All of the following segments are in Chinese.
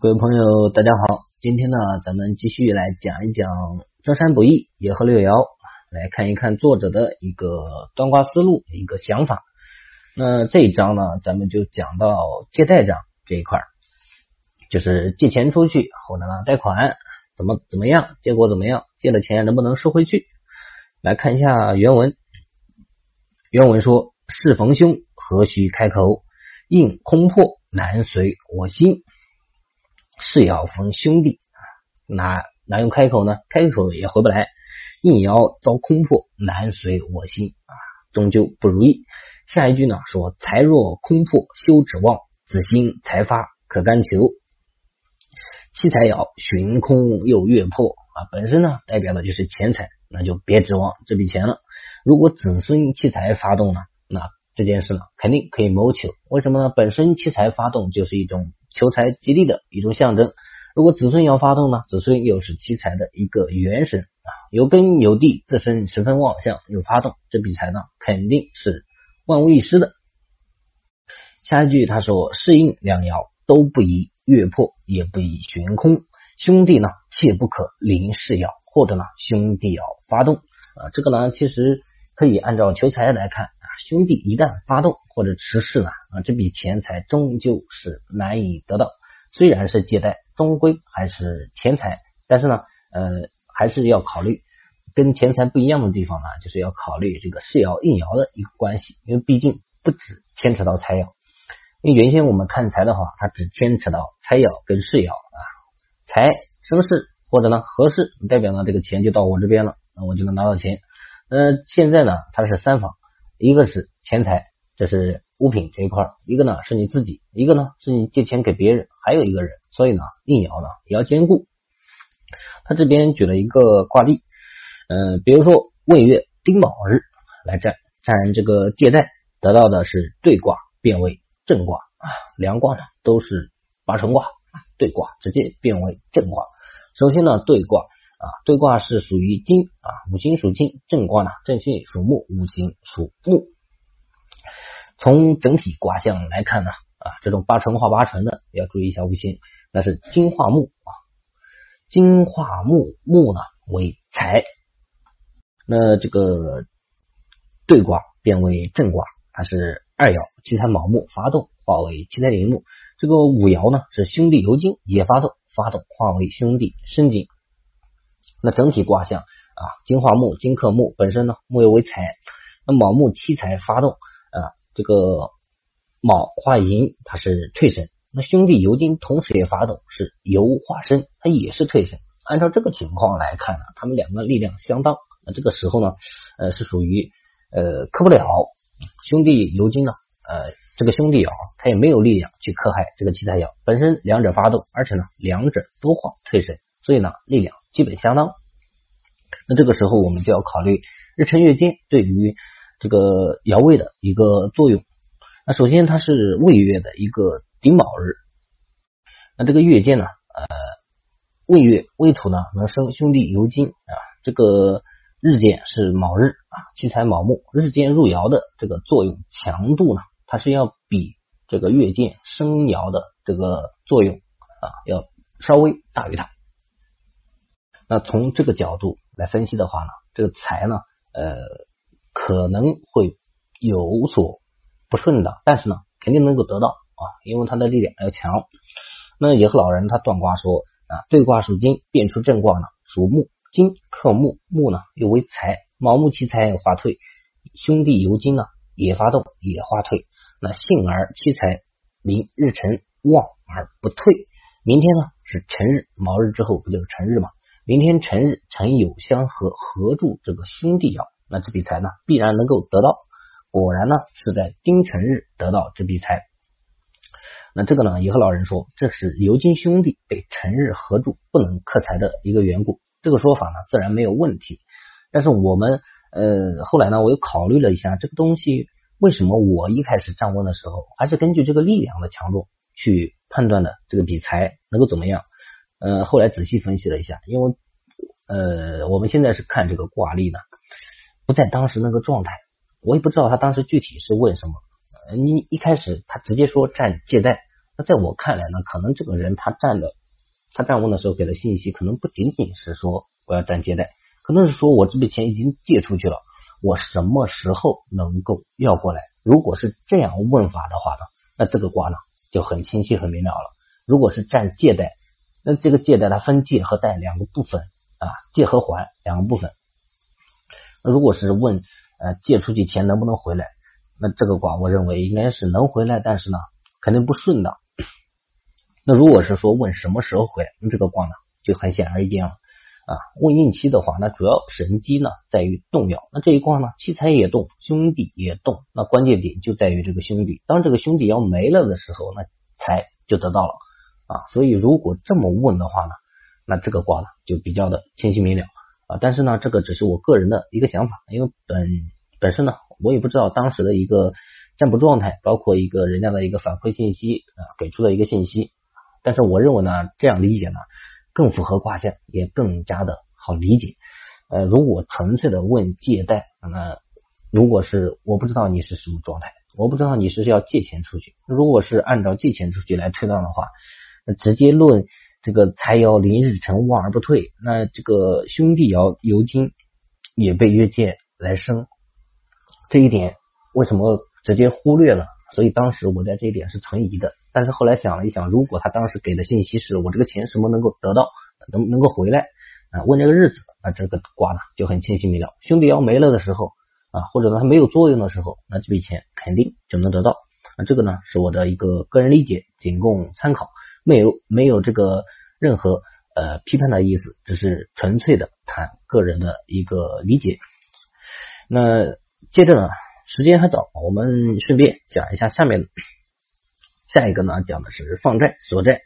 各位朋友，大家好，今天呢，咱们继续来讲一讲舟山不易野鹤六爻，来看一看作者的一个端卦思路、一个想法。那这一章呢，咱们就讲到借贷章这一块，就是借钱出去或者呢贷款怎么怎么样，结果怎么样，借了钱能不能收回去？来看一下原文，原文说：事逢凶，何须开口？应空破，难随我心。是要逢兄弟啊，哪哪用开口呢？开口也回不来。应爻遭空破，难随我心啊，终究不如意。下一句呢说：财若空破，休指望；子兴财发，可甘求。七财爻寻空又月破啊，本身呢代表的就是钱财，那就别指望这笔钱了。如果子孙七财发动呢，那这件事呢肯定可以谋求。为什么呢？本身七财发动就是一种。求财吉利的一种象征。如果子孙要发动呢？子孙又是七财的一个元神啊，有根有地，自身十分旺相，又发动这笔财呢，肯定是万无一失的。下一句他说：“适应两爻都不宜月破，也不宜悬空。兄弟呢，切不可临事爻，或者呢，兄弟爻发动啊。这个呢，其实可以按照求财来看。兄弟一旦发动或者持事呢。”啊，这笔钱财终究是难以得到。虽然是借贷，终归还是钱财。但是呢，呃，还是要考虑跟钱财不一样的地方呢，就是要考虑这个世爻应爻的一个关系。因为毕竟不止牵扯到财爻。因为原先我们看财的话，它只牵扯到财爻跟世爻啊，财生事或者呢合适，代表呢这个钱就到我这边了，那我就能拿到钱。呃，现在呢，它是三方，一个是钱财，这是。物品这一块，一个呢是你自己，一个呢是你借钱给别人，还有一个人，所以呢应爻呢也要兼顾。他这边举了一个卦例，嗯，比如说未月丁卯日来占占这个借贷，得到的是对卦变为正卦啊，两卦呢都是八成卦，对卦直接变为正卦。首先呢对卦啊，对卦是属于金啊，五行属金，正卦呢正性属木，五行属木。从整体卦象来看呢，啊，这种八成化八成的要注意一下五行，那是金化木啊，金化木，木呢为财，那这个对卦变为正卦，它是二爻七财卯木发动化为七财寅木，这个五爻呢是兄弟酉金也发动发动化为兄弟申金，那整体卦象啊，金化木，金克木，本身呢木又为财，那卯木七财发动啊。这个卯化寅，它是退神。那兄弟酉金同时也发动，是酉化申，它也是退神。按照这个情况来看呢，他们两个力量相当。那这个时候呢，呃，是属于呃克不了兄弟酉金呢，呃，这个兄弟爻他也没有力量去克害这个七财爻。本身两者发动，而且呢，两者都化退神，所以呢，力量基本相当。那这个时候我们就要考虑日辰月金对于。这个爻位的一个作用，那首先它是未月的一个丁卯日，那这个月间呢，呃，未月未土呢能生兄弟酉金啊，这个日间是卯日啊，七财卯木，日间入爻的这个作用强度呢，它是要比这个月间生爻的这个作用啊要稍微大于它。那从这个角度来分析的话呢，这个财呢，呃。可能会有所不顺的，但是呢，肯定能够得到啊，因为他的力量要强。那野鹤老人他断卦说啊，对卦属金，变出正卦呢属木，金克木，木呢又为财，卯木七财化退，兄弟酉金呢也发动也化退，那幸而七财临日辰旺而不退。明天呢是辰日，卯日之后不就是辰日吗？明天辰日辰酉相合，合住这个兄弟爻。那这笔财呢，必然能够得到。果然呢，是在丁辰日得到这笔财。那这个呢，也和老人说，这是酉金兄弟被辰日合住，不能克财的一个缘故。这个说法呢，自然没有问题。但是我们呃后来呢，我又考虑了一下这个东西，为什么我一开始占问的时候，还是根据这个力量的强弱去判断的这个比财能够怎么样？呃，后来仔细分析了一下，因为呃我们现在是看这个卦例呢。不在当时那个状态，我也不知道他当时具体是问什么。你一开始他直接说占借贷，那在我看来呢，可能这个人他占的，他占问的时候给的信息，可能不仅仅是说我要占借贷，可能是说我这笔钱已经借出去了，我什么时候能够要过来？如果是这样问法的话呢，那这个卦呢就很清晰很明了了。如果是占借贷，那这个借贷它分借和贷两个部分啊，借和还两个部分。那如果是问呃借出去钱能不能回来？那这个卦我认为应该是能回来，但是呢肯定不顺当。那如果是说问什么时候回来，那这个卦呢就很显而易见了啊。问应期的话，那主要神机呢在于动摇。那这一卦呢，七财也动，兄弟也动，那关键点就在于这个兄弟。当这个兄弟要没了的时候，那财就得到了啊。所以如果这么问的话呢，那这个卦呢就比较的清晰明了啊。但是呢，这个只是我个人的一个想法，因为本本身呢。我也不知道当时的一个占卜状态，包括一个人家的一个反馈信息啊，给出的一个信息。但是我认为呢，这样理解呢更符合卦象，也更加的好理解。呃，如果纯粹的问借贷，那如果是我不知道你是什么状态，我不知道你是要借钱出去。如果是按照借钱出去来推断的话，直接论这个财爻临日成旺而不退，那这个兄弟爻酉金也被约见来生。这一点为什么直接忽略了？所以当时我在这一点是存疑的。但是后来想了一想，如果他当时给的信息是我这个钱什么能够得到，能能够回来啊？问这个日子啊，这个卦呢就很清晰明了。兄弟要没了的时候啊，或者呢他没有作用的时候，那这笔钱肯定就能得到。啊，这个呢是我的一个个人理解，仅供参考，没有没有这个任何呃批判的意思，只是纯粹的谈个人的一个理解。那。接着呢，时间还早，我们顺便讲一下下面下一个呢，讲的是放债索债，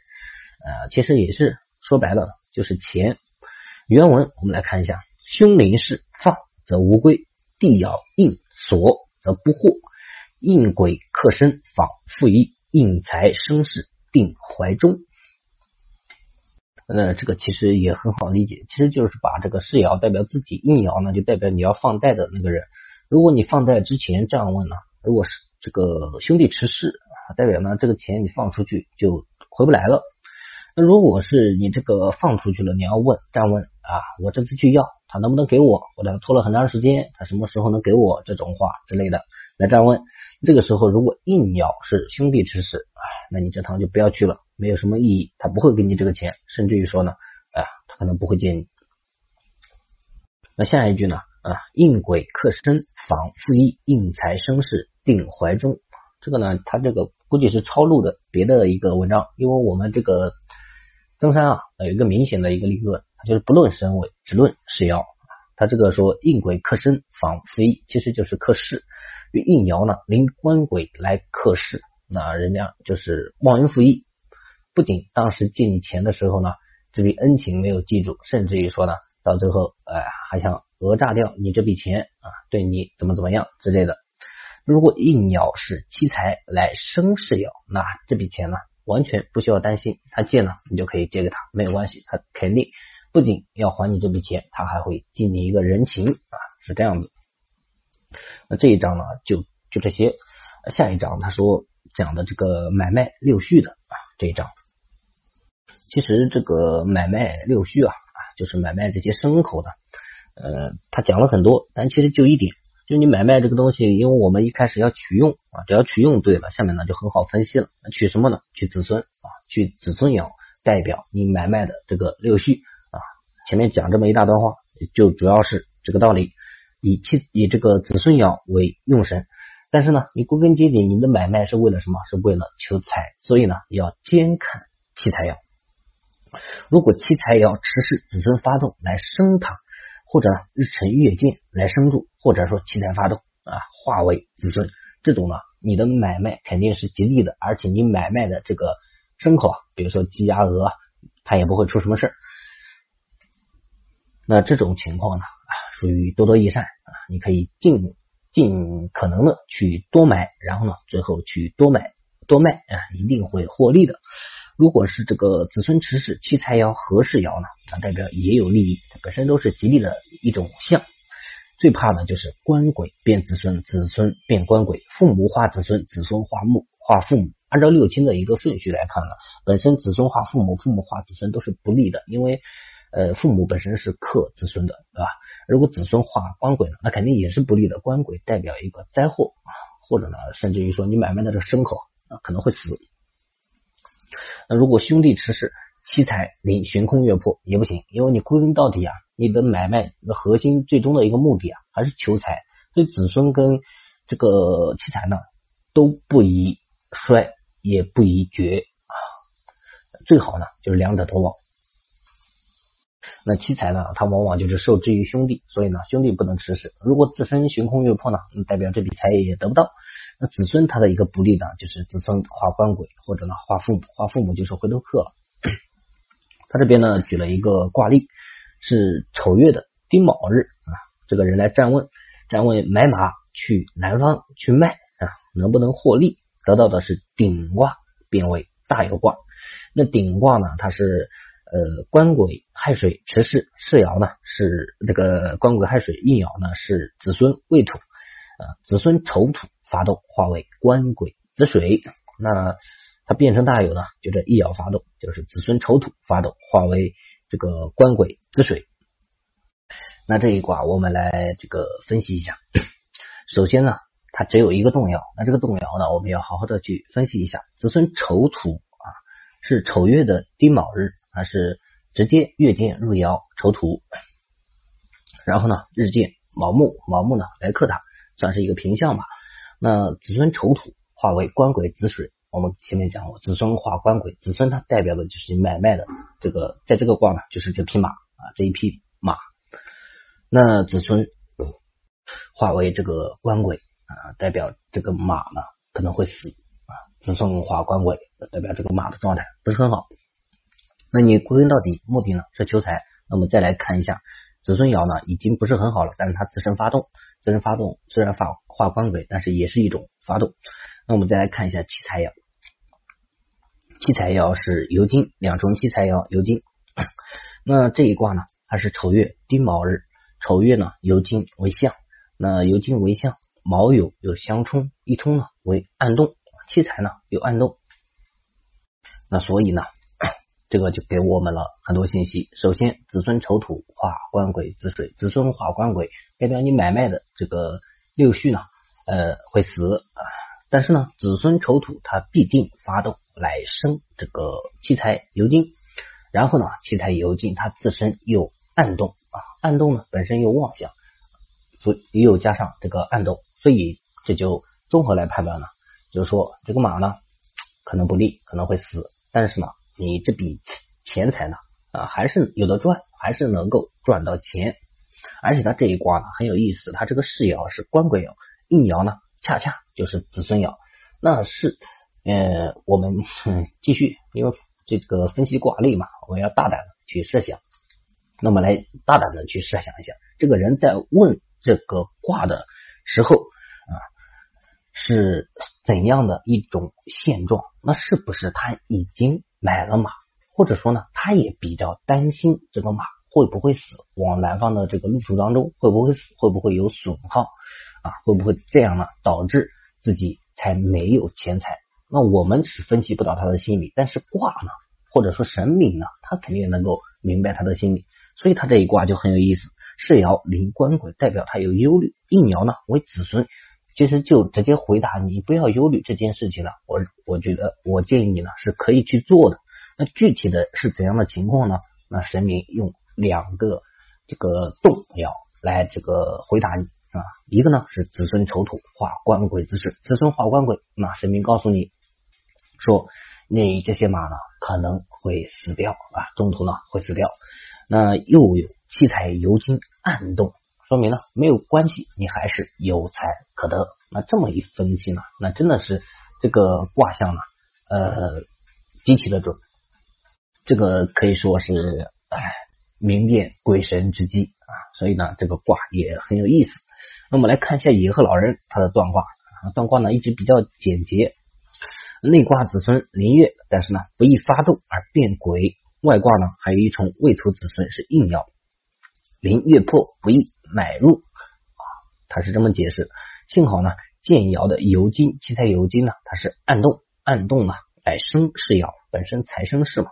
呃，其实也是说白了就是钱。原文我们来看一下：凶临事放则无归，地爻应索则不惑，应鬼克身仿复义，应财生事定怀中。那这个其实也很好理解，其实就是把这个世爻代表自己，应爻呢就代表你要放贷的那个人。如果你放贷之前这样问呢？如果是这个兄弟持事，代表呢这个钱你放出去就回不来了。那如果是你这个放出去了，你要问这样问啊，我这次去要他能不能给我？或者拖了很长时间，他什么时候能给我？这种话之类的来这样问。这个时候如果硬要是兄弟持事，那你这趟就不要去了，没有什么意义，他不会给你这个钱，甚至于说呢，啊，他可能不会借你。那下一句呢？啊，应鬼克身，防复义，应财生事，定怀中。这个呢，他这个估计是抄录的别的一个文章，因为我们这个曾山啊，有一个明显的一个理论，就是不论身位，只论事爻。他这个说应鬼克身，防复义，其实就是克事。因为应爻呢，临官鬼来克事，那人家就是忘恩负义，不仅当时借你钱的时候呢，这笔恩情没有记住，甚至于说呢，到最后，哎，还想。讹诈掉你这笔钱啊，对你怎么怎么样之类的。如果应鸟是七财来生事爻，那这笔钱呢，完全不需要担心，他借呢，你就可以借给他，没有关系，他肯定不仅要还你这笔钱，他还会尽你一个人情啊，是这样子。那这一章呢，就就这些。下一章他说讲的这个买卖六序的啊，这一章，其实这个买卖六序啊啊，就是买卖这些牲口的。呃，他讲了很多，但其实就一点，就你买卖这个东西，因为我们一开始要取用啊，只要取用对了，下面呢就很好分析了。取什么呢？取子孙啊，取子孙爻代表你买卖的这个六序啊。前面讲这么一大段话，就主要是这个道理，以其以这个子孙爻为用神。但是呢，你归根结底，你的买卖是为了什么？是为了求财，所以呢，要兼看七财爻。如果七财爻持世子孙发动来生它。或者呢日辰月见来生住，或者说七财发动啊，化为子孙，这种呢，你的买卖肯定是吉利的，而且你买卖的这个牲口啊，比如说鸡鸭鹅，它也不会出什么事。那这种情况呢，啊属于多多益善啊，你可以尽尽可能的去多买，然后呢，最后去多买多卖啊，一定会获利的。如果是这个子孙持世七财爻合适爻呢，它代表也有利益，本身都是吉利的一种象。最怕的就是官鬼变子孙，子孙变官鬼，父母化子孙，子孙化木化父母，按照六亲的一个顺序来看呢，本身子孙化父母，父母化子孙都是不利的，因为呃父母本身是克子孙的，对吧？如果子孙化官鬼呢，那肯定也是不利的。官鬼代表一个灾祸啊，或者呢，甚至于说你买卖的这牲口啊可能会死。那如果兄弟持世，七财临悬空月破也不行，因为你归根到底啊，你的买卖的核心最终的一个目的啊还是求财，所以子孙跟这个七财呢都不宜衰，也不宜绝啊，最好呢就是两者都旺。那七财呢，它往往就是受制于兄弟，所以呢兄弟不能持世。如果自身悬空月破呢，那代表这笔财也得不到。那子孙他的一个不利呢，就是子孙化官鬼，或者呢化父母，化父母就是回头客了。他这边呢举了一个卦例，是丑月的丁卯日啊，这个人来占问，占问买马去南方去卖啊，能不能获利？得到的是顶卦，变为大有卦。那顶卦呢，它是呃官鬼亥水持世，世爻呢是这个官鬼亥水，应爻呢是子孙未土啊，子孙丑土发动，化为官鬼子水，那。它变成大有呢，就这一爻发动，就是子孙丑土发动，化为这个官鬼子水。那这一卦我们来这个分析一下。首先呢，它只有一个动摇，那这个动摇呢，我们要好好的去分析一下。子孙丑土啊，是丑月的丁卯日，还是直接月见入窑丑土，然后呢日见卯木，卯木呢来克它，算是一个平相吧。那子孙丑土化为官鬼子水。我们前面讲过，子孙化官鬼，子孙它代表的就是买卖的这个，在这个卦呢，就是这匹马啊，这一匹马。那子孙化为这个官鬼啊，代表这个马呢可能会死啊。子孙化官鬼，代表这个马的状态不是很好。那你归根到底，目的呢是求财。那么再来看一下，子孙爻呢已经不是很好了，但是它自身发动，自身发动虽然发化官鬼，但是也是一种发动。那我们再来看一下七财爻。七财爻是酉金，两重七财爻酉金。那这一卦呢，它是丑月丁卯日，丑月呢酉金为相，那酉金为相，卯酉有相冲，一冲呢为暗动，七财呢有暗动。那所以呢，这个就给我们了很多信息。首先，子孙丑土化官鬼子水，子孙化官鬼，代表你买卖的这个六序呢，呃会死啊。但是呢，子孙丑土它必定发动来生这个七财酉金，然后呢，七财酉金它自身又暗动啊，暗动呢本身又妄想，所以又加上这个暗动，所以这就综合来判断呢，就是说这个马呢可能不利，可能会死，但是呢，你这笔钱财呢啊还是有的赚，还是能够赚到钱，而且他这一卦呢很有意思，他这个世爻是官鬼爻，应爻呢。恰恰就是子孙爻，那是呃，我们 继续，因为这个分析卦例嘛，我们要大胆的去设想，那么来大胆的去设想一下，这个人在问这个卦的时候啊，是怎样的一种现状？那是不是他已经买了马，或者说呢，他也比较担心这个马？会不会死？往南方的这个路途当中，会不会死？会不会有损耗啊？会不会这样呢？导致自己才没有钱财？那我们是分析不到他的心理，但是卦呢，或者说神明呢，他肯定能够明白他的心理。所以他这一卦就很有意思。世爻临官鬼，代表他有忧虑；应爻呢为子孙，其实就直接回答你不要忧虑这件事情了。我我觉得我建议你呢是可以去做的。那具体的是怎样的情况呢？那神明用。两个这个动爻来这个回答你啊，一个呢是子孙丑土化官鬼子水，子孙化官鬼，那神明告诉你说你这些马呢可能会死掉啊，中途呢会死掉。那又有七彩酉金暗动，说明呢没有关系，你还是有财可得。那这么一分析呢，那真的是这个卦象呢呃极其的准，这个可以说是哎。明辨鬼神之机啊，所以呢，这个卦也很有意思。那我们来看一下野鹤老人他的断卦，断卦呢一直比较简洁，内卦子孙临月，但是呢不易发动而变鬼；外卦呢还有一重未土子孙是应爻，临月破不易买入啊，他是这么解释。幸好呢，建窑的油金七彩油金呢，它是暗动暗动呢来生是窑，本身财生是嘛。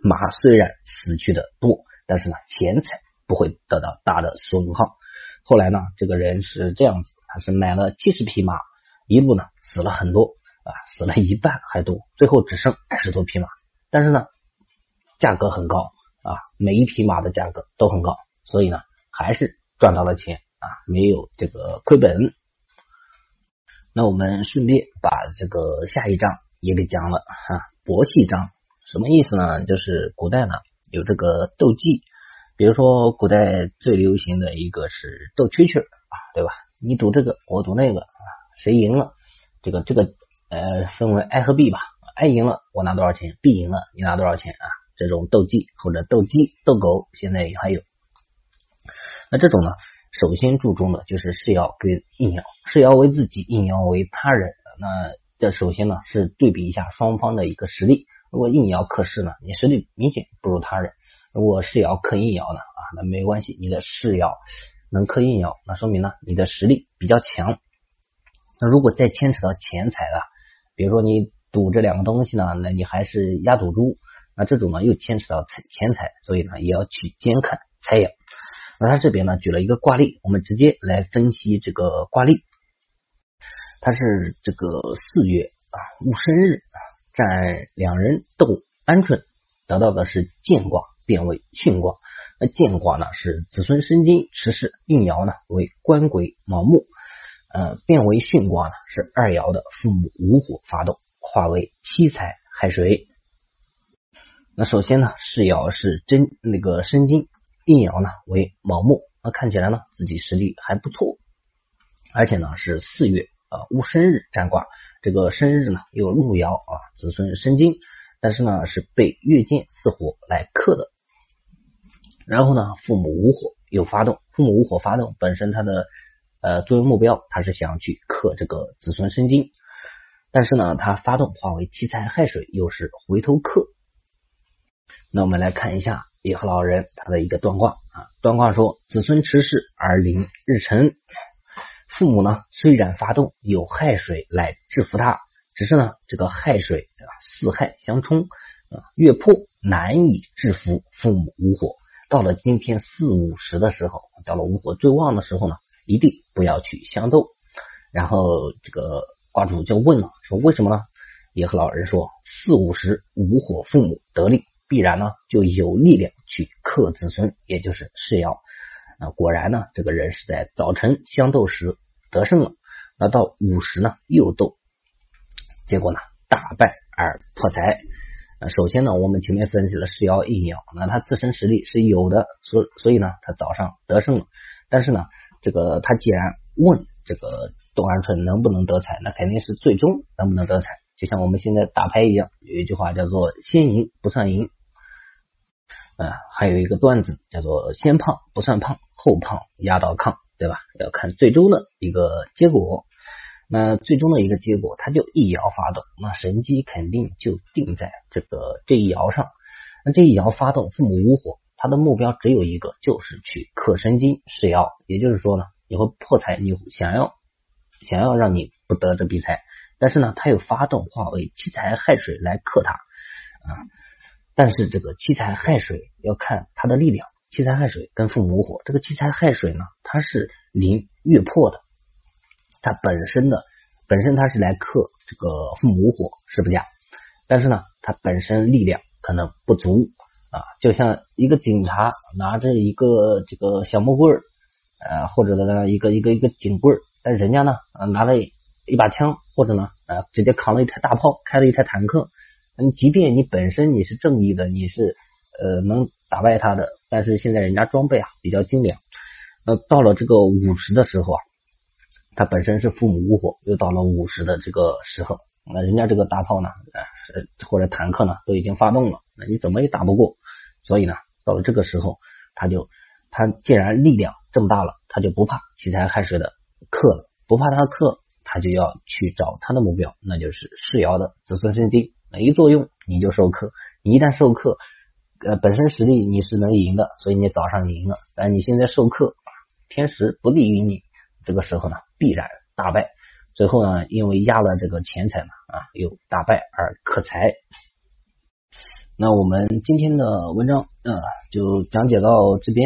马虽然死去的多，但是呢钱财不会得到大的损耗。后来呢，这个人是这样子，他是买了七十匹马，一路呢死了很多啊，死了一半还多，最后只剩二十多匹马，但是呢价格很高啊，每一匹马的价格都很高，所以呢还是赚到了钱啊，没有这个亏本。那我们顺便把这个下一章也给讲了哈，伯戏章什么意思呢？就是古代呢有这个斗技，比如说古代最流行的一个是斗蛐蛐啊，对吧？你赌这个，我赌那个啊，谁赢了？这个这个呃分为 A 和 B 吧，A 赢了我拿多少钱，B 赢了你拿多少钱啊？这种斗技或者斗鸡斗狗，现在也还有。那这种呢？首先注重的就是是爻跟应爻，是爻为自己，应爻为他人。那这首先呢是对比一下双方的一个实力。如果应爻克势呢，你实力明显不如他人；如果是爻克应爻呢，啊，那没关系，你的是爻能克应爻，那说明呢你的实力比较强。那如果再牵扯到钱财了，比如说你赌这两个东西呢，那你还是压赌注，那这种呢又牵扯到财钱财，所以呢也要去监看财爻。那他这边呢举了一个卦例，我们直接来分析这个卦例。他是这个四月啊戊申日啊，占两人斗鹌鹑，得到的是健卦，变为巽卦。那健卦呢是子孙生金持世，应爻呢为官鬼卯木，呃，变为巽卦呢是二爻的父母午火发动，化为七财亥水。那首先呢是爻是真那个生金。应爻呢为卯木，那看起来呢自己实力还不错，而且呢是四月啊戊申日占卦，这个申日呢有入爻啊子孙生金，但是呢是被月见四火来克的。然后呢父母无火又发动，父母无火发动本身它的呃作为目标，他是想去克这个子孙生金，但是呢他发动化为七财亥水，又是回头克。那我们来看一下。野鹤老人他的一个断卦啊，断卦说子孙持世而临日辰，父母呢虽然发动有亥水来制服他，只是呢这个亥水啊四亥相冲啊月破难以制服父母无火。到了今天四五十的时候，到了无火最旺的时候呢，一定不要去相斗。然后这个卦主就问了，说为什么呢？野鹤老人说四五十无火，父母得力。必然呢就有力量去克子孙，也就是世爻。那果然呢，这个人是在早晨相斗时得胜了，那到午时呢又斗，结果呢大败而破财。首先呢，我们前面分析了世爻应爻，那他自身实力是有的，所所以呢他早上得胜了。但是呢，这个他既然问这个董安春能不能得财，那肯定是最终能不能得财。就像我们现在打牌一样，有一句话叫做“先赢不算赢”。啊，还有一个段子叫做“先胖不算胖，后胖压倒炕”，对吧？要看最终的一个结果。那最终的一个结果，它就一爻发动，那神机肯定就定在这个这一爻上。那这一爻发动，父母无火，他的目标只有一个，就是去克神经是爻。也就是说呢，你会破财，你想要想要让你不得这笔财，但是呢，他又发动化为七财亥水来克他啊。但是这个七财亥水要看它的力量，七财亥水跟父母火，这个七财亥水呢，它是临月破的，它本身的本身它是来克这个父母火是不假，但是呢，它本身力量可能不足啊，就像一个警察拿着一个这个小木棍儿，呃，或者呢一个一个一个警棍儿，但人家呢拿了一把枪，或者呢呃直接扛了一台大炮，开了一台坦克。嗯，即便你本身你是正义的，你是呃能打败他的，但是现在人家装备啊比较精良，那到了这个五十的时候啊，他本身是父母无火，又到了五十的这个时候，那人家这个大炮呢，呃或者坦克呢都已经发动了，那你怎么也打不过，所以呢，到了这个时候，他就他既然力量这么大了，他就不怕七财亥水的克了，不怕他克，他就要去找他的目标，那就是世爻的子孙生金。没作用你就授课，你一旦授课，呃，本身实力你是能赢的，所以你早上赢了。但你现在授课，天时不利于你，这个时候呢必然大败。最后呢，因为压了这个钱财嘛，啊，又大败而克财。那我们今天的文章，呃，就讲解到这边。